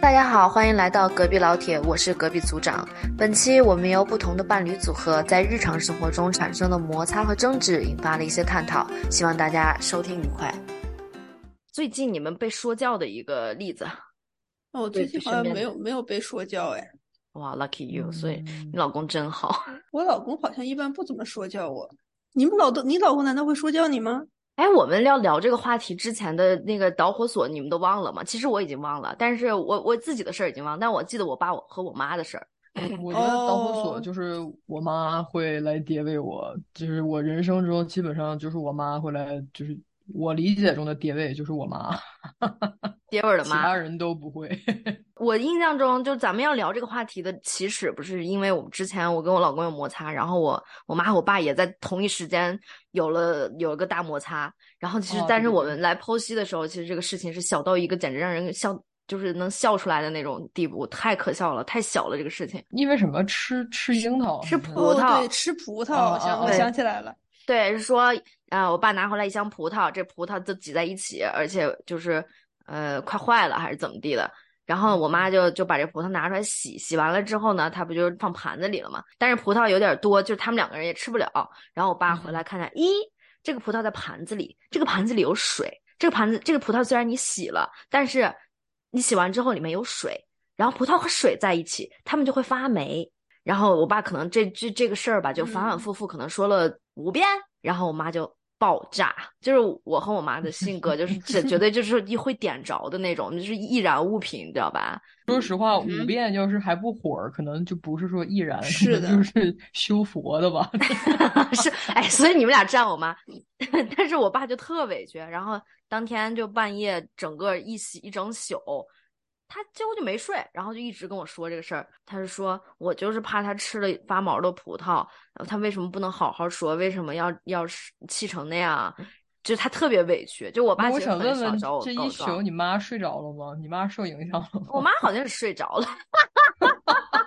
大家好，欢迎来到隔壁老铁，我是隔壁组长。本期我们由不同的伴侣组合在日常生活中产生的摩擦和争执引发了一些探讨，希望大家收听愉快。最近你们被说教的一个例子？哦，我最近好像没有没有被说教哎。哇，lucky you！所以你老公真好。我老公好像一般不怎么说教我。你们老公，你老公难道会说教你吗？哎，我们要聊这个话题之前的那个导火索，你们都忘了吗？其实我已经忘了，但是我我自己的事儿已经忘，但我记得我爸我和我妈的事儿。我觉得导火索就是我妈会来爹位我，就是我人生中基本上就是我妈会来，就是我理解中的爹位就是我妈。爹味的 妈，其他人都不会。我印象中，就咱们要聊这个话题的起始，不是因为我们之前我跟我老公有摩擦，然后我我妈和我爸也在同一时间有了有一个大摩擦，然后其实但是我们来剖析的时候，其实这个事情是小到一个简直让人笑，就是能笑出来的那种地步，太可笑了，太小了这个事情。因为什么？吃吃樱桃，吃葡萄，对，吃葡萄。想我想起来了，对，是说啊，我爸拿回来一箱葡萄，这葡萄都挤在一起，而且就是。呃，快坏了还是怎么地的？然后我妈就就把这葡萄拿出来洗，洗完了之后呢，她不就放盘子里了吗？但是葡萄有点多，就是他们两个人也吃不了。然后我爸回来看见，咦，这个葡萄在盘子里，这个盘子里有水。这个盘子，这个葡萄虽然你洗了，但是你洗完之后里面有水，然后葡萄和水在一起，它们就会发霉。然后我爸可能这这这个事儿吧，就反反复复可能说了五遍，然后我妈就。爆炸就是我和我妈的性格，就是这绝对 就是一会点着的那种，就是易燃物品，你知道吧？说实话，五遍就是还不火，可能就不是说易燃，是的，就 是修佛的吧？是，哎，所以你们俩站我妈，但是我爸就特委屈，然后当天就半夜整个一洗一整宿。他几乎就没睡，然后就一直跟我说这个事儿。他是说我就是怕他吃了发毛的葡萄，他为什么不能好好说？为什么要要气成那样？就他特别委屈。就我爸我想问问，这一宿你妈睡着了吗？你妈受影响了吗？我妈好像是睡着了。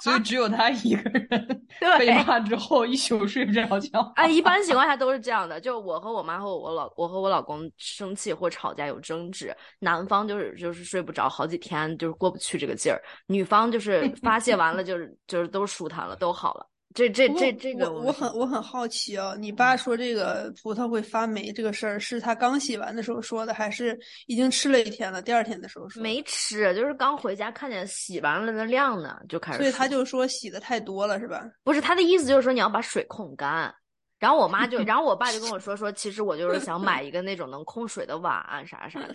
所以只有他一个人 被骂之后一宿睡不着觉。哎，一般情况下都是这样的。就我和我妈和我老我和我老公生气或吵架有争执，男方就是就是睡不着好几天，就是过不去这个劲儿；女方就是发泄完了，就是就是都舒坦了，都好了。这这这这个，我很我很好奇哦。你爸说这个葡萄会发霉这个事儿，是他刚洗完的时候说的，还是已经吃了一天了，第二天的时候说？没吃，就是刚回家看见洗完了的晾呢，就开始。所以他就说洗的太多了，是吧？不是，他的意思就是说你要把水控干。然后我妈就，然后我爸就跟我说说，其实我就是想 买一个那种能控水的碗啥啥的。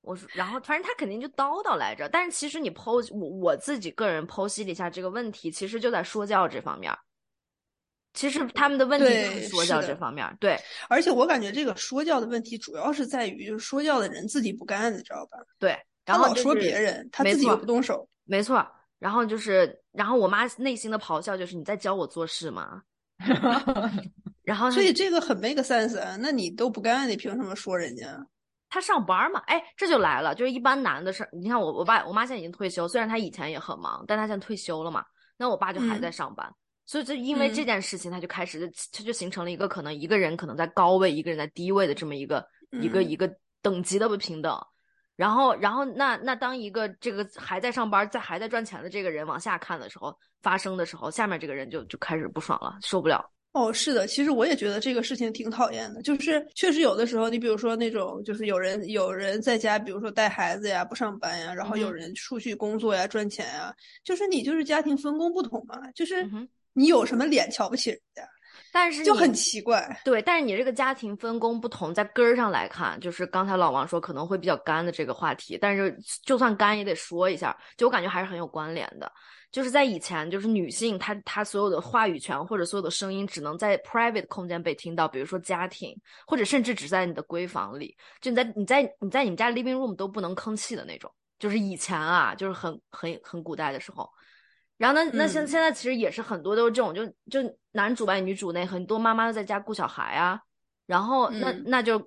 我说，然后反正他肯定就叨叨来着。但是其实你剖我我自己个人剖析了一下这个问题，其实就在说教这方面。其实他们的问题就是说教这方面，对。而且我感觉这个说教的问题主要是在于，就是说教的人自己不干，你知道吧？对。然后说别人，他自己又不动手。没错。然后就是，然后我妈内心的咆哮就是：“你在教我做事吗？”然后，所以这个很 make sense 啊。那你都不干，你凭什么说人家？他上班嘛？哎，这就来了，就是一般男的事你看我，我爸、我妈现在已经退休，虽然他以前也很忙，但他现在退休了嘛。那我爸就还在上班。所以，就因为这件事情，他就开始，他就形成了一个可能一个人可能在高位，一个人在低位的这么一个一个一个等级的不平等。然后，然后那那当一个这个还在上班、在还在赚钱的这个人往下看的时候，发生的时候，下面这个人就就开始不爽了，受不了。哦，是的，其实我也觉得这个事情挺讨厌的，就是确实有的时候，你比如说那种，就是有人有人在家，比如说带孩子呀、不上班呀，然后有人出去工作呀、赚钱呀，就是你就是家庭分工不同嘛，就是。你有什么脸瞧不起人家？但是就很奇怪。对，但是你这个家庭分工不同，在根儿上来看，就是刚才老王说可能会比较干的这个话题。但是就算干也得说一下，就我感觉还是很有关联的。就是在以前，就是女性她她所有的话语权或者所有的声音只能在 private 空间被听到，比如说家庭，或者甚至只在你的闺房里，就你在你在你在你们家 living room 都不能吭气的那种。就是以前啊，就是很很很古代的时候。然后那那现现在其实也是很多都是这种，就就男主外女主内，很多妈妈都在家顾小孩啊。然后那那就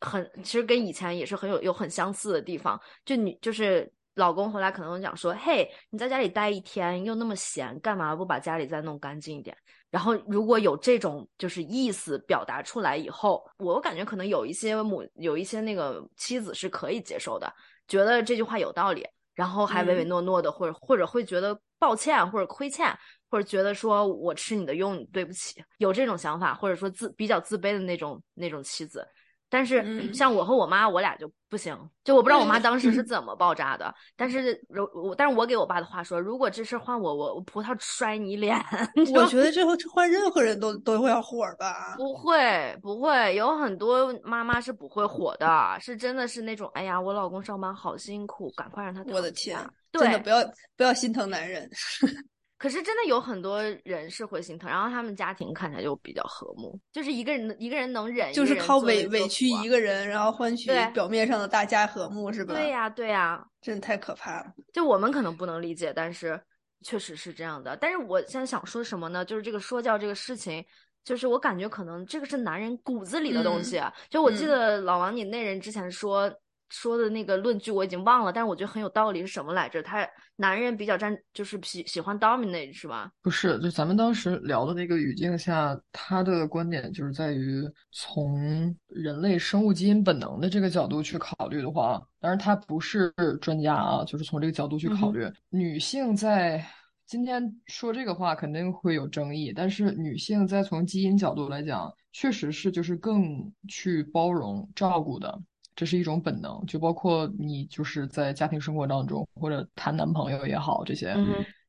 很其实跟以前也是很有有很相似的地方。就你就是老公回来可能讲说，嘿，你在家里待一天又那么闲，干嘛不把家里再弄干净一点？然后如果有这种就是意思表达出来以后，我感觉可能有一些母有一些那个妻子是可以接受的，觉得这句话有道理。然后还唯唯诺诺的，或者或者会觉得抱歉或者亏欠，或者觉得说我吃你的用，对不起，有这种想法，或者说自比较自卑的那种那种妻子。但是像我和我妈，我俩就不行。就我不知道我妈当时是怎么爆炸的。但是如我，但是我给我爸的话说，如果这事换我，我我葡萄摔你脸。我觉得这会换任何人都都会要火吧？不会不会，有很多妈妈是不会火的，是真的是那种，哎呀，我老公上班好辛苦，赶快让他。我的天，真的不要不要心疼男人。可是真的有很多人是会心疼，然后他们家庭看起来就比较和睦，就是一个人一个人能忍，就是靠委委屈一个人，然后换取表面上的大家和睦，是吧？对呀，对呀，真的太可怕了。就我们可能不能理解，但是确实是这样的。但是我现在想说什么呢？就是这个说教这个事情，就是我感觉可能这个是男人骨子里的东西。就我记得老王，你那人之前说。说的那个论据我已经忘了，但是我觉得很有道理，是什么来着？他男人比较占，就是喜喜欢 dominate 是吧？不是，就咱们当时聊的那个语境下，他的观点就是在于从人类生物基因本能的这个角度去考虑的话，当然他不是专家啊，就是从这个角度去考虑，女性在今天说这个话肯定会有争议，但是女性在从基因角度来讲，确实是就是更去包容照顾的。这是一种本能，就包括你就是在家庭生活当中，或者谈男朋友也好，这些，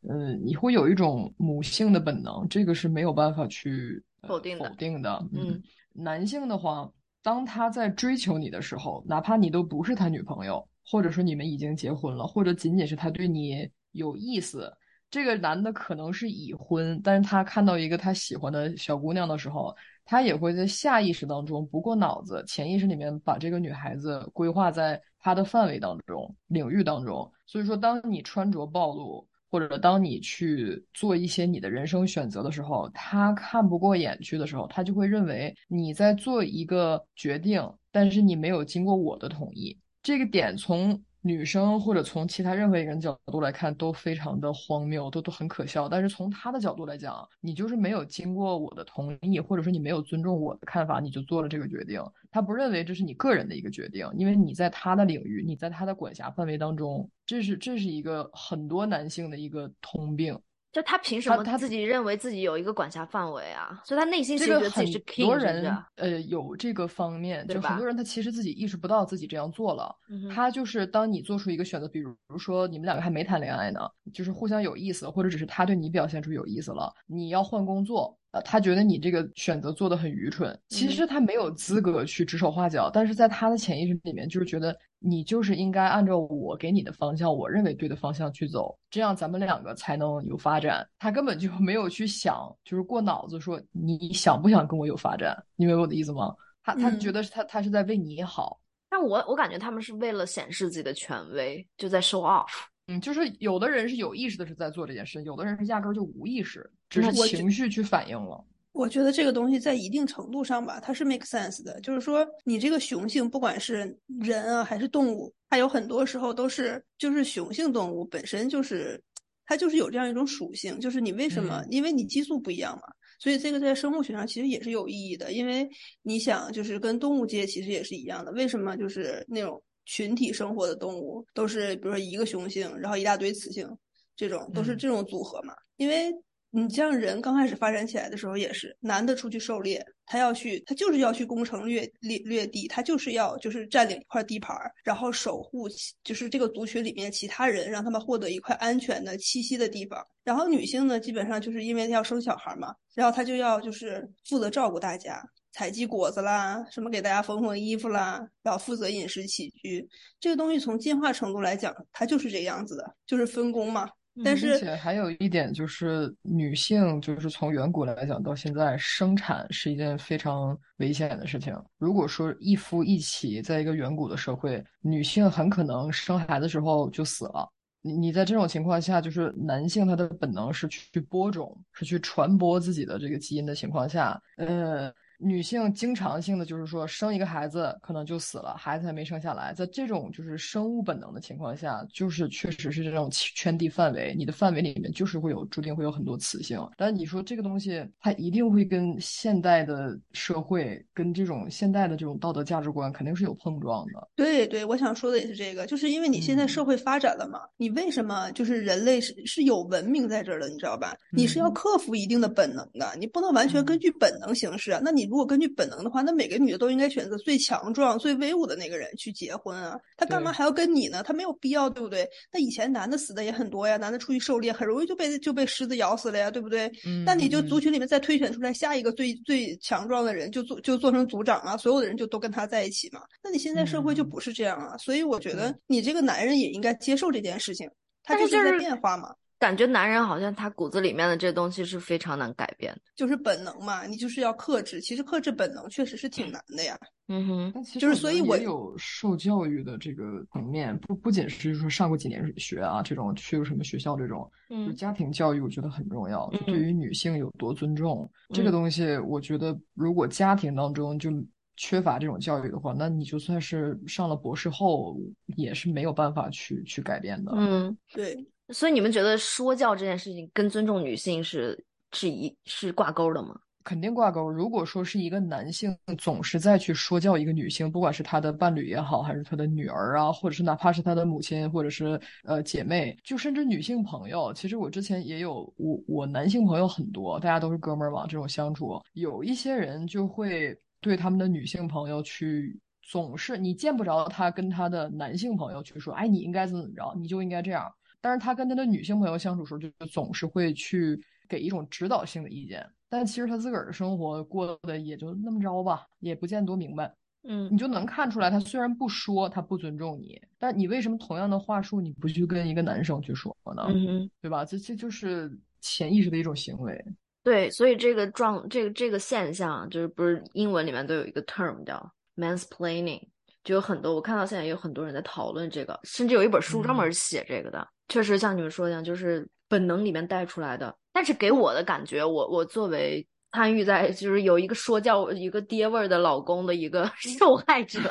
嗯，你会有一种母性的本能，这个是没有办法去否定否定的。嗯，男性的话，当他在追求你的时候，哪怕你都不是他女朋友，或者说你们已经结婚了，或者仅仅是他对你有意思，这个男的可能是已婚，但是他看到一个他喜欢的小姑娘的时候。他也会在下意识当中，不过脑子，潜意识里面把这个女孩子规划在他的范围当中、领域当中。所以说，当你穿着暴露，或者当你去做一些你的人生选择的时候，他看不过眼去的时候，他就会认为你在做一个决定，但是你没有经过我的同意。这个点从。女生或者从其他任何一个人角度来看都非常的荒谬，都都很可笑。但是从他的角度来讲，你就是没有经过我的同意，或者说你没有尊重我的看法，你就做了这个决定。他不认为这是你个人的一个决定，因为你在他的领域，你在他的管辖范围当中，这是这是一个很多男性的一个通病。就他凭什么他自己认为自己有一个管辖范围啊？所以他内心其实觉得自己是 king 多人呃有这个方面，就很多人他其实自己意识不到自己这样做了。他就是当你做出一个选择，比如说你们两个还没谈恋爱呢，就是互相有意思，或者只是他对你表现出有意思了，你要换工作。呃，他觉得你这个选择做的很愚蠢，其实他没有资格去指手画脚，但是在他的潜意识里面，就是觉得你就是应该按照我给你的方向，我认为对的方向去走，这样咱们两个才能有发展。他根本就没有去想，就是过脑子说你想不想跟我有发展，你明白我的意思吗？他他觉得他他是在为你好，但我我感觉他们是为了显示自己的权威，就在 show off。嗯，就是有的人是有意识的，是在做这件事；有的人是压根儿就无意识，只是情绪去反应了。我觉得这个东西在一定程度上吧，它是 make sense 的。就是说，你这个雄性，不管是人啊还是动物，它有很多时候都是，就是雄性动物本身就是，它就是有这样一种属性。就是你为什么？因为你激素不一样嘛，所以这个在生物学上其实也是有意义的。因为你想，就是跟动物界其实也是一样的。为什么？就是那种。群体生活的动物都是，比如说一个雄性，然后一大堆雌性，这种都是这种组合嘛。因为你像人刚开始发展起来的时候，也是男的出去狩猎，他要去，他就是要去攻城略掠掠地，他就是要就是占领一块地盘，然后守护就是这个族群里面其他人，让他们获得一块安全的栖息的地方。然后女性呢，基本上就是因为要生小孩嘛，然后她就要就是负责照顾大家。采集果子啦，什么给大家缝缝衣服啦，然后负责饮食起居。这个东西从进化程度来讲，它就是这样子的，就是分工嘛。但是，而且还有一点就是，女性就是从远古来讲到现在，生产是一件非常危险的事情。如果说一夫一妻，在一个远古的社会，女性很可能生孩子时候就死了。你你在这种情况下，就是男性他的本能是去播种，是去传播自己的这个基因的情况下，呃。女性经常性的就是说生一个孩子可能就死了，孩子还没生下来，在这种就是生物本能的情况下，就是确实是这种圈地范围，你的范围里面就是会有注定会有很多雌性。但你说这个东西，它一定会跟现代的社会跟这种现代的这种道德价值观肯定是有碰撞的。对对，我想说的也是这个，就是因为你现在社会发展了嘛，你为什么就是人类是是有文明在这儿的，你知道吧？你是要克服一定的本能的，你不能完全根据本能行事啊。那你如果根据本能的话，那每个女的都应该选择最强壮、最威武的那个人去结婚啊！他干嘛还要跟你呢？他没有必要，对不对？那以前男的死的也很多呀，男的出去狩猎很容易就被就被狮子咬死了呀，对不对？嗯，那你就族群里面再推选出来下一个最最强壮的人，就做就做成族长啊，所有的人就都跟他在一起嘛。那你现在社会就不是这样啊，所以我觉得你这个男人也应该接受这件事情，他就是在变化嘛。感觉男人好像他骨子里面的这东西是非常难改变的，就是本能嘛，你就是要克制。其实克制本能确实是挺难的呀。嗯哼，就是所以我有受教育的这个层面，不不仅是说上过几年学啊，这种去过什么学校这种，嗯，家庭教育我觉得很重要。就对于女性有多尊重这个东西，我觉得如果家庭当中就缺乏这种教育的话，那你就算是上了博士后，也是没有办法去去改变的。嗯，对。所以你们觉得说教这件事情跟尊重女性是是一是挂钩的吗？肯定挂钩。如果说是一个男性总是在去说教一个女性，不管是他的伴侣也好，还是他的女儿啊，或者是哪怕是他的母亲，或者是呃姐妹，就甚至女性朋友，其实我之前也有我我男性朋友很多，大家都是哥们儿嘛，这种相处，有一些人就会对他们的女性朋友去总是你见不着他跟他的男性朋友去说，哎，你应该怎么怎么着，你就应该这样。但是他跟他的女性朋友相处时候，就总是会去给一种指导性的意见。但其实他自个儿的生活过得也就那么着吧，也不见多明白。嗯，你就能看出来，他虽然不说他不尊重你，但你为什么同样的话术你不去跟一个男生去说呢？嗯对吧？这这就是潜意识的一种行为。对，所以这个状这个这个现象，就是不是英文里面都有一个 term 叫 mansplaining，就有很多我看到现在有很多人在讨论这个，甚至有一本书专门写这个的。确实像你们说的一样，就是本能里面带出来的。但是给我的感觉，我我作为参与在就是有一个说教一个爹味儿的老公的一个 受害者，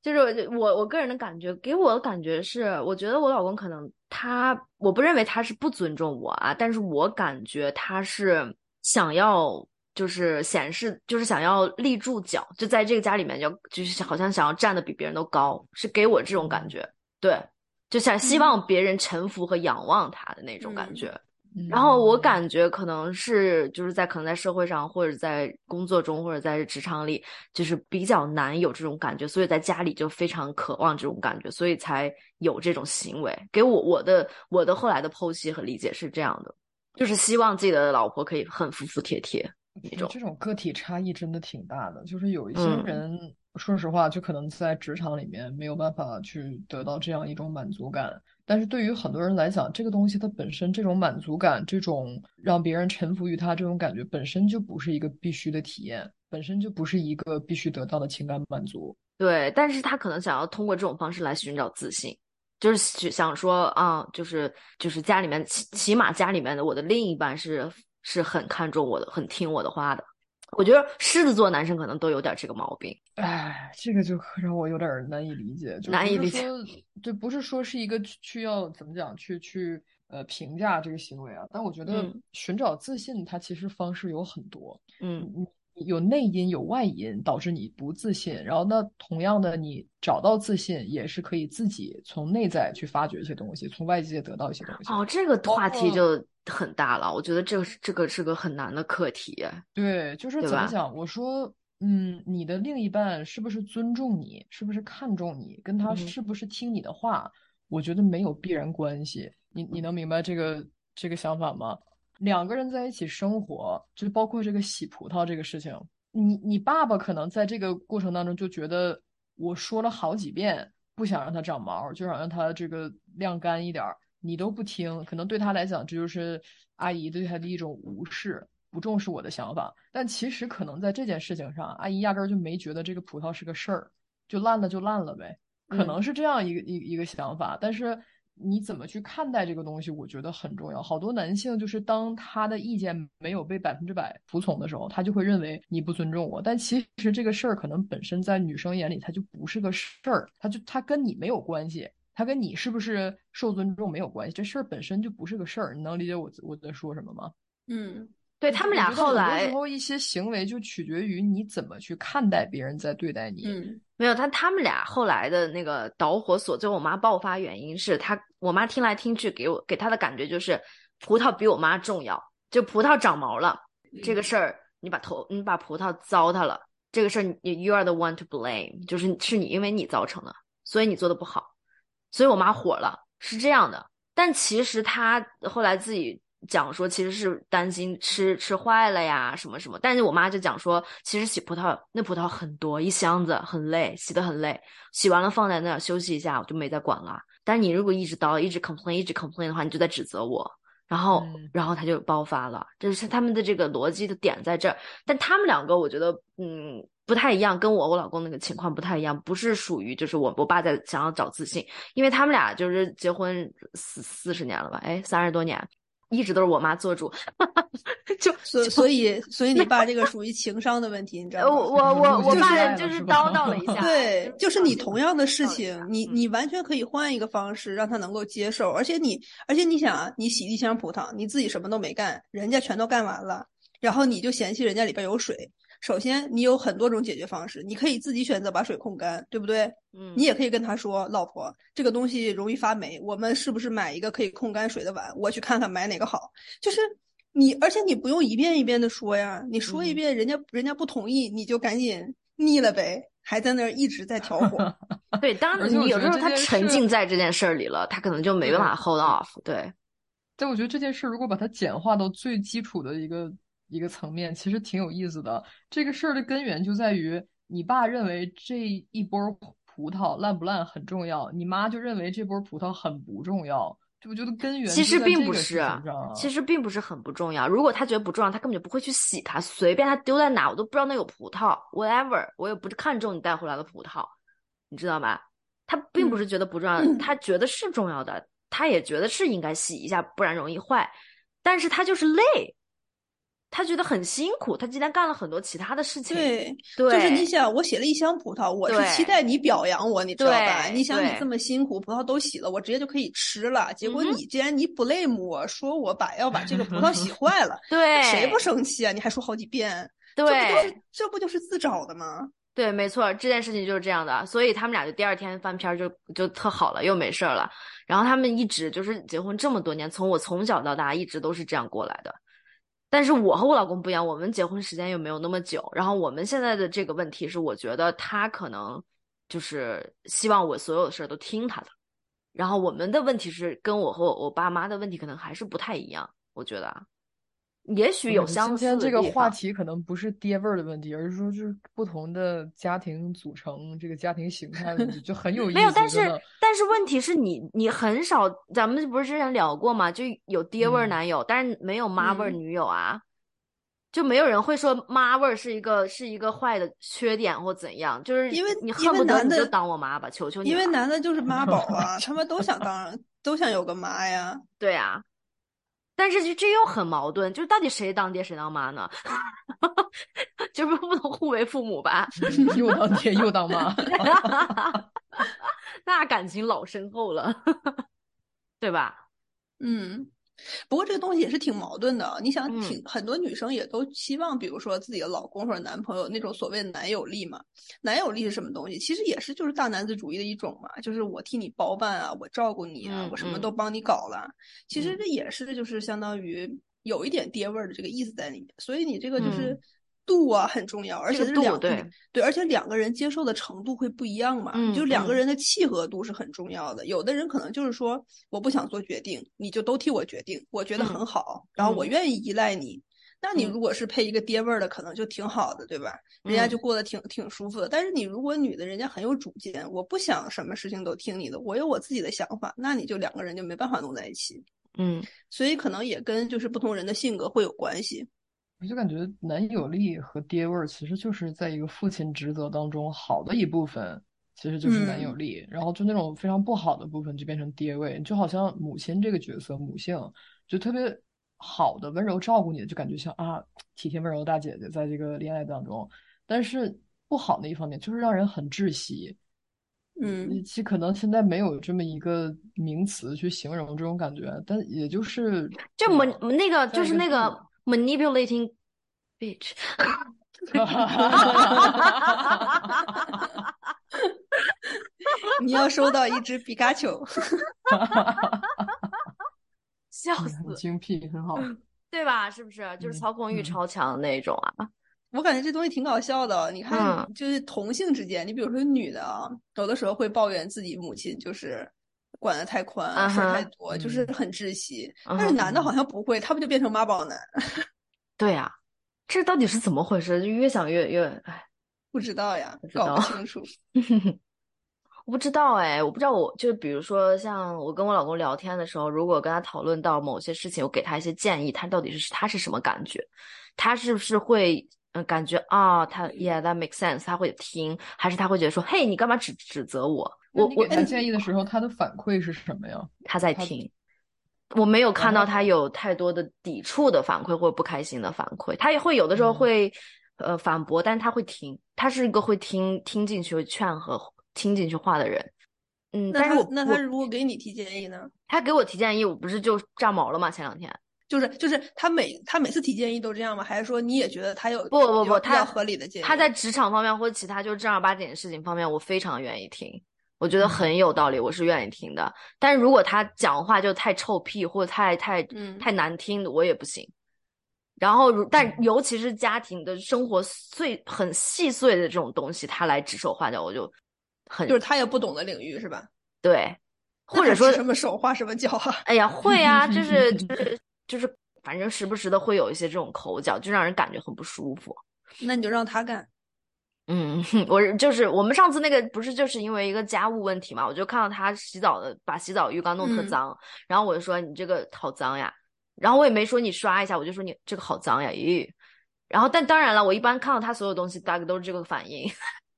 就是我我个人的感觉，给我的感觉是，我觉得我老公可能他，我不认为他是不尊重我啊，但是我感觉他是想要。就是显示，就是想要立住脚，就在这个家里面，要就是好像想要站的比别人都高，是给我这种感觉。对，就想希望别人臣服和仰望他的那种感觉。然后我感觉可能是就是在可能在社会上或者在工作中或者在职场里，就是比较难有这种感觉，所以在家里就非常渴望这种感觉，所以才有这种行为。给我我的我的后来的剖析和理解是这样的，就是希望自己的老婆可以很服服帖帖。这种个体差异真的挺大的，就是有一些人，说实话，就可能在职场里面没有办法去得到这样一种满足感。但是对于很多人来讲，这个东西它本身这种满足感，这种让别人臣服于他这种感觉，本身就不是一个必须的体验，本身就不是一个必须得到的情感满足。对，但是他可能想要通过这种方式来寻找自信，就是想说啊，就是就是家里面起起码家里面的我的另一半是。是很看重我的，很听我的话的。我觉得狮子座男生可能都有点这个毛病。哎，这个就让我有点难以理解。就难以理解。就，不是说是一个需要怎么讲去去呃评价这个行为啊，但我觉得寻找自信，它其实方式有很多。嗯。有内因有外因导致你不自信，然后那同样的你找到自信也是可以自己从内在去发掘一些东西，从外界得到一些东西。哦，这个话题就很大了，我觉得这个是这个是个很难的课题。对，就是怎么讲？我说，嗯，你的另一半是不是尊重你，是不是看重你，跟他是不是听你的话，我觉得没有必然关系。你你能明白这个这个想法吗？两个人在一起生活，就包括这个洗葡萄这个事情。你你爸爸可能在这个过程当中就觉得，我说了好几遍不想让它长毛，就想让它这个晾干一点儿，你都不听。可能对他来讲，这就是阿姨对他的一种无视，不重视我的想法。但其实可能在这件事情上，阿姨压根儿就没觉得这个葡萄是个事儿，就烂了就烂了呗。可能是这样一个一一个想法，但是。你怎么去看待这个东西，我觉得很重要。好多男性就是当他的意见没有被百分之百服从的时候，他就会认为你不尊重我。但其实这个事儿可能本身在女生眼里，它就不是个事儿，他就他跟你没有关系，他跟你是不是受尊重没有关系，这事儿本身就不是个事儿。你能理解我我在说什么吗？嗯。对他们俩后来，很多时候一些行为就取决于你怎么去看待别人在对待你。嗯，没有他，他们俩后来的那个导火索，就我妈爆发原因是他，我妈听来听去给我给他的感觉就是葡萄比我妈重要，就葡萄长毛了这个事儿，你把头你把葡萄糟蹋了这个事儿，你 you are the one to blame，就是是你因为你造成的，所以你做的不好，所以我妈火了，是这样的。但其实他后来自己。讲说其实是担心吃吃坏了呀什么什么，但是我妈就讲说，其实洗葡萄那葡萄很多一箱子很累，洗的很累，洗完了放在那儿休息一下，我就没再管了。但是你如果一直叨一直 complain 一直 complain 的话，你就在指责我，然后然后他就爆发了，这是他们的这个逻辑的点在这儿。但他们两个我觉得嗯不太一样，跟我我老公那个情况不太一样，不是属于就是我我爸在想要找自信，因为他们俩就是结婚四四十年了吧，哎三十多年。一直都是我妈做主，就所所以所以你爸这个属于情商的问题，你知道吗？我我我我爸就是叨叨了一 下，对，就是你同样的事情，你你完全可以换一个方式让他能够接受，而且你而且你想啊，你洗一箱葡萄，你自己什么都没干，人家全都干完了，然后你就嫌弃人家里边有水。首先，你有很多种解决方式，你可以自己选择把水控干，对不对？嗯，你也可以跟他说：“老婆，这个东西容易发霉，我们是不是买一个可以控干水的碗？我去看看买哪个好。”就是你，而且你不用一遍一遍的说呀，你说一遍，人家人家不同意，你就赶紧腻了呗，还在那儿一直在挑火。对，当然你有时候他沉浸在这件事儿里了，他可能就没办法 hold off。对，但我觉得这件事如果把它简化到最基础的一个。一个层面其实挺有意思的，这个事儿的根源就在于你爸认为这一波葡萄烂不烂很重要，你妈就认为这波葡萄很不重要。就我觉得根源其实并不是，其实并不是很不重要。如果他觉得不重要，他根本就不会去洗它，随便他丢在哪，我都不知道那有葡萄，whatever，我也不看重你带回来的葡萄，你知道吗？他并不是觉得不重要，他觉得是重要的，他也觉得是应该洗一下，不然容易坏，但是他就是累。他觉得很辛苦，他今天干了很多其他的事情。对，就是你想，我写了一箱葡萄，我是期待你表扬我，你知道吧？你想，你这么辛苦，葡萄都洗了，我直接就可以吃了。结果你既然你 blame 我说我把要把这个葡萄洗 坏了，对，谁不生气啊？你还说好几遍，对，这不就是这不就是自找的吗？对，没错，这件事情就是这样的。所以他们俩就第二天翻篇就就特好了，又没事儿了。然后他们一直就是结婚这么多年，从我从小到大一直都是这样过来的。但是我和我老公不一样，我们结婚时间又没有那么久。然后我们现在的这个问题是，我觉得他可能就是希望我所有的事儿都听他的。然后我们的问题是，跟我和我爸妈的问题可能还是不太一样。我觉得啊。也许有相似。今天这个话题可能不是爹味儿的问题，而是说就是不同的家庭组成，这个家庭形态问题就很有意思。没有，但是但是问题是你你很少，咱们不是之前聊过吗？就有爹味儿男友，但是没有妈味儿女友啊，就没有人会说妈味儿是一个是一个坏的缺点或怎样，就是因为你恨不得你就当我妈吧，求求你。因为男的就是妈宝啊，他们都想当，都想有个妈呀。对啊。但是这这又很矛盾，就是到底谁当爹谁当妈呢？就是不能互为父母吧？又当爹又当妈，那感情老深厚了，对吧？嗯。不过这个东西也是挺矛盾的，你想，挺很多女生也都希望，比如说自己的老公或者男朋友那种所谓的男友力嘛。男友力是什么东西？其实也是就是大男子主义的一种嘛，就是我替你包办啊，我照顾你啊，我什么都帮你搞了。其实这也是就是相当于有一点爹味儿的这个意思在里面。所以你这个就是。度啊很重要，而且是两对对，而且两个人接受的程度会不一样嘛，就两个人的契合度是很重要的。有的人可能就是说，我不想做决定，你就都替我决定，我觉得很好，然后我愿意依赖你。那你如果是配一个爹味儿的，可能就挺好的，对吧？人家就过得挺挺舒服的。但是你如果女的，人家很有主见，我不想什么事情都听你的，我有我自己的想法，那你就两个人就没办法弄在一起。嗯，所以可能也跟就是不同人的性格会有关系。我就感觉男友力和爹味儿其实就是在一个父亲职责当中好的一部分，其实就是男友力，然后就那种非常不好的部分就变成爹味，就好像母亲这个角色，母性就特别好的温柔照顾你，就感觉像啊体贴温柔的大姐姐在这个恋爱当中，但是不好的一方面就是让人很窒息。嗯，其可能现在没有这么一个名词去形容这种感觉，但也就是就 man 那个就是那个 manipulating bitch。你要收到一只皮卡丘，笑死，精辟，很好，对吧？是不是？就是操控欲超强的那种啊。我感觉这东西挺搞笑的。你看，就是同性之间，你比如说女的啊，有的时候会抱怨自己母亲就是管的太宽，事儿太多，就是很窒息。但是男的好像不会，他不就变成妈宝男？对呀，这到底是怎么回事？就越想越越哎，不知道呀，搞不清楚。我不知道哎，我不知道，我就比如说像我跟我老公聊天的时候，如果跟他讨论到某些事情，我给他一些建议，他到底是他是什么感觉？他是不是会？嗯，感觉啊，他 Yeah，that makes sense，他会听，还是他会觉得说，嘿，你干嘛指指责我？我我给他建议的时候，他的反馈是什么呀？他在听，我没有看到他有太多的抵触的反馈或者不开心的反馈，他也会有的时候会呃反驳，但是他会听，他是一个会听听进去劝和听进去话的人。嗯，但是那他如果给你提建议呢？他给我提建议，我不是就炸毛了吗？前两天。就是就是他每他每次提建议都这样吗？还是说你也觉得他有不不不他合理的建议？他在职场方面或者其他就是正儿八经的事情方面，我非常愿意听，我觉得很有道理，我是愿意听的。但是如果他讲话就太臭屁或者太太太难听的，我也不行。然后但尤其是家庭的生活碎很细碎的这种东西，他来指手画脚，我就很就是他也不懂的领域是吧？对，或者说什么手画什么脚啊？哎呀，会啊，就 是就是。就是反正时不时的会有一些这种口角，就让人感觉很不舒服。那你就让他干。嗯，我就是我们上次那个不是就是因为一个家务问题嘛，我就看到他洗澡的把洗澡浴缸弄特脏，然后我就说你这个好脏呀，然后我也没说你刷一下，我就说你这个好脏呀，咦。然后但当然了，我一般看到他所有东西大概都是这个反应，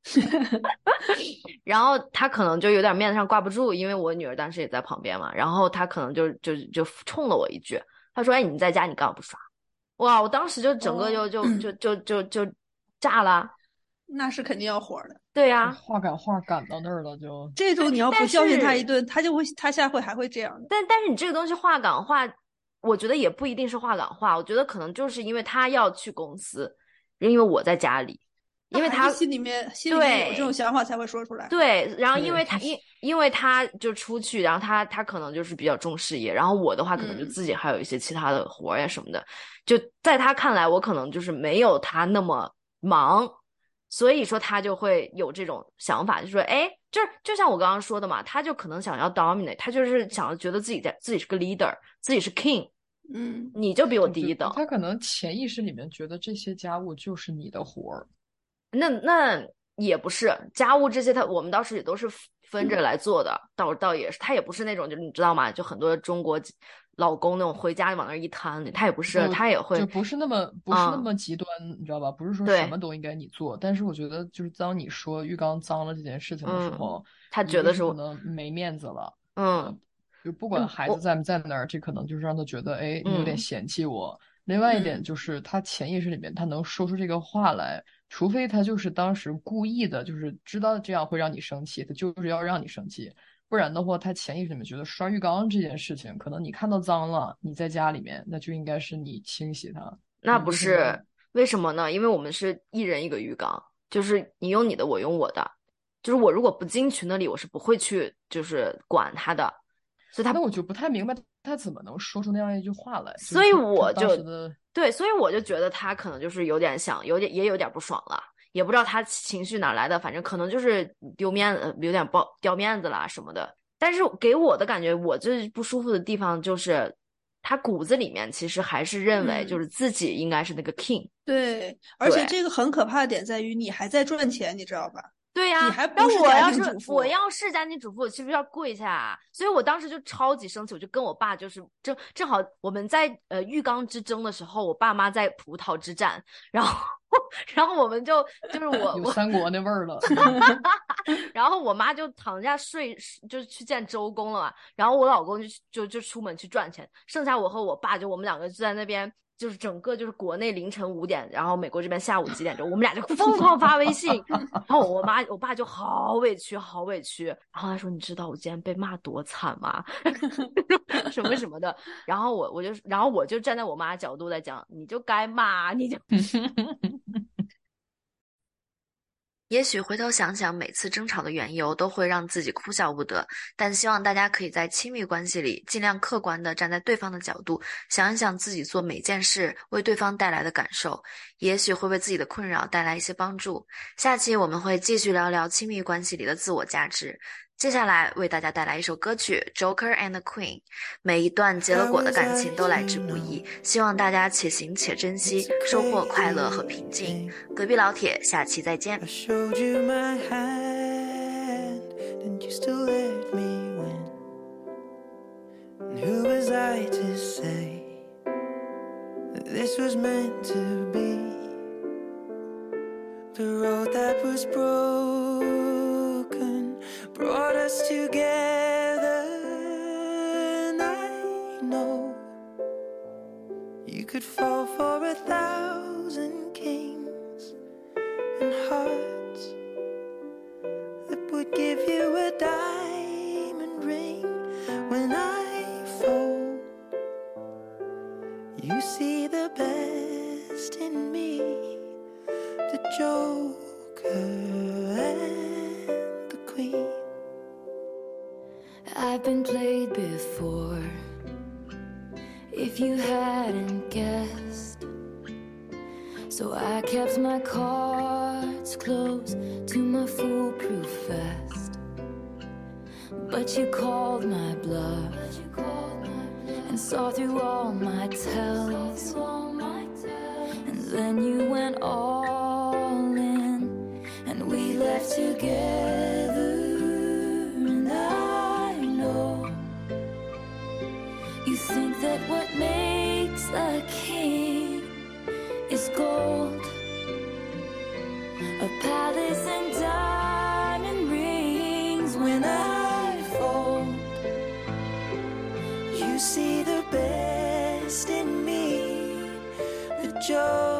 然后他可能就有点面子上挂不住，因为我女儿当时也在旁边嘛，然后他可能就就就冲了我一句。他说：“哎，你在家，你干嘛不刷？”哇，我当时就整个就就就就就就炸了。那是肯定要火的。对呀，话赶话赶到那儿了，就这种你要不教训他一顿，他就会他下回还会这样。但但是你这个东西话赶话，我觉得也不一定是话赶话，我觉得可能就是因为他要去公司，因为我在家里。因为他心里面心里面有这种想法才会说出来。对，然后因为他因因为他就出去，然后他他可能就是比较重事业，然后我的话可能就自己还有一些其他的活呀什么的，就在他看来，我可能就是没有他那么忙，所以说他就会有这种想法，就说哎，就是就像我刚刚说的嘛，他就可能想要 dominate，他就是想要觉得自己在自己是个 leader，自己是 king，嗯，你就比我低一等。他可能潜意识里面觉得这些家务就是你的活儿。那那也不是家务这些，他我们当时也都是分着来做的，倒倒也是，他也不是那种，就是你知道吗？就很多中国老公那种回家往那一摊，他也不是，他也会就不是那么不是那么极端，你知道吧？不是说什么都应该你做，但是我觉得就是当你说浴缸脏了这件事情的时候，他觉得是可能没面子了，嗯，就不管孩子在不在那儿，这可能就是让他觉得，哎，你有点嫌弃我。另外一点就是他潜意识里面他能说出这个话来。除非他就是当时故意的，就是知道这样会让你生气，他就是要让你生气。不然的话，他潜意识里面觉得刷浴缸这件事情，可能你看到脏了，你在家里面，那就应该是你清洗它。那不是为什么呢？因为我们是一人一个浴缸，就是你用你的，我用我的。就是我如果不进群那里，我是不会去就是管他的。所以他那我就不太明白他怎么能说出那样一句话来。所以我就。对，所以我就觉得他可能就是有点想，有点也有点不爽了，也不知道他情绪哪来的，反正可能就是丢面子，有点爆掉面子啦什么的。但是给我的感觉，我最不舒服的地方就是，他骨子里面其实还是认为就是自己应该是那个 king。对，而且这个很可怕的点在于你还在赚钱，你知道吧？对呀，你还不是家庭主妇。我要是家庭主妇，我是不是要跪下？啊所以我当时就超级生气，我就跟我爸就是正正好我们在呃浴缸之争的时候，我爸妈在葡萄之战，然后 然后我们就就是我 我有三国那味儿了。然后我妈就躺下睡，就去见周公了嘛。然后我老公就就就出门去赚钱，剩下我和我爸就我们两个就在那边。就是整个就是国内凌晨五点，然后美国这边下午几点钟，我们俩就疯狂发微信，然后我妈我爸就好委屈好委屈，然后他说你知道我今天被骂多惨吗？什么什么的，然后我我就然后我就站在我妈角度在讲，你就该骂你就。也许回头想想，每次争吵的缘由都会让自己哭笑不得。但希望大家可以在亲密关系里，尽量客观地站在对方的角度，想一想自己做每件事为对方带来的感受，也许会为自己的困扰带来一些帮助。下期我们会继续聊聊亲密关系里的自我价值。接下来为大家带来一首歌曲《Joker and the Queen》。每一段结了果的感情都来之不易，希望大家且行且珍惜，收获快乐和平静。隔壁老铁，下期再见。To my foolproof vest. But you called my bluff and saw through all my tells. And then you went all in, and we left together. And I know You think that what makes a king is gold, palace and diamond rings. When I fold, you see the best in me, the joker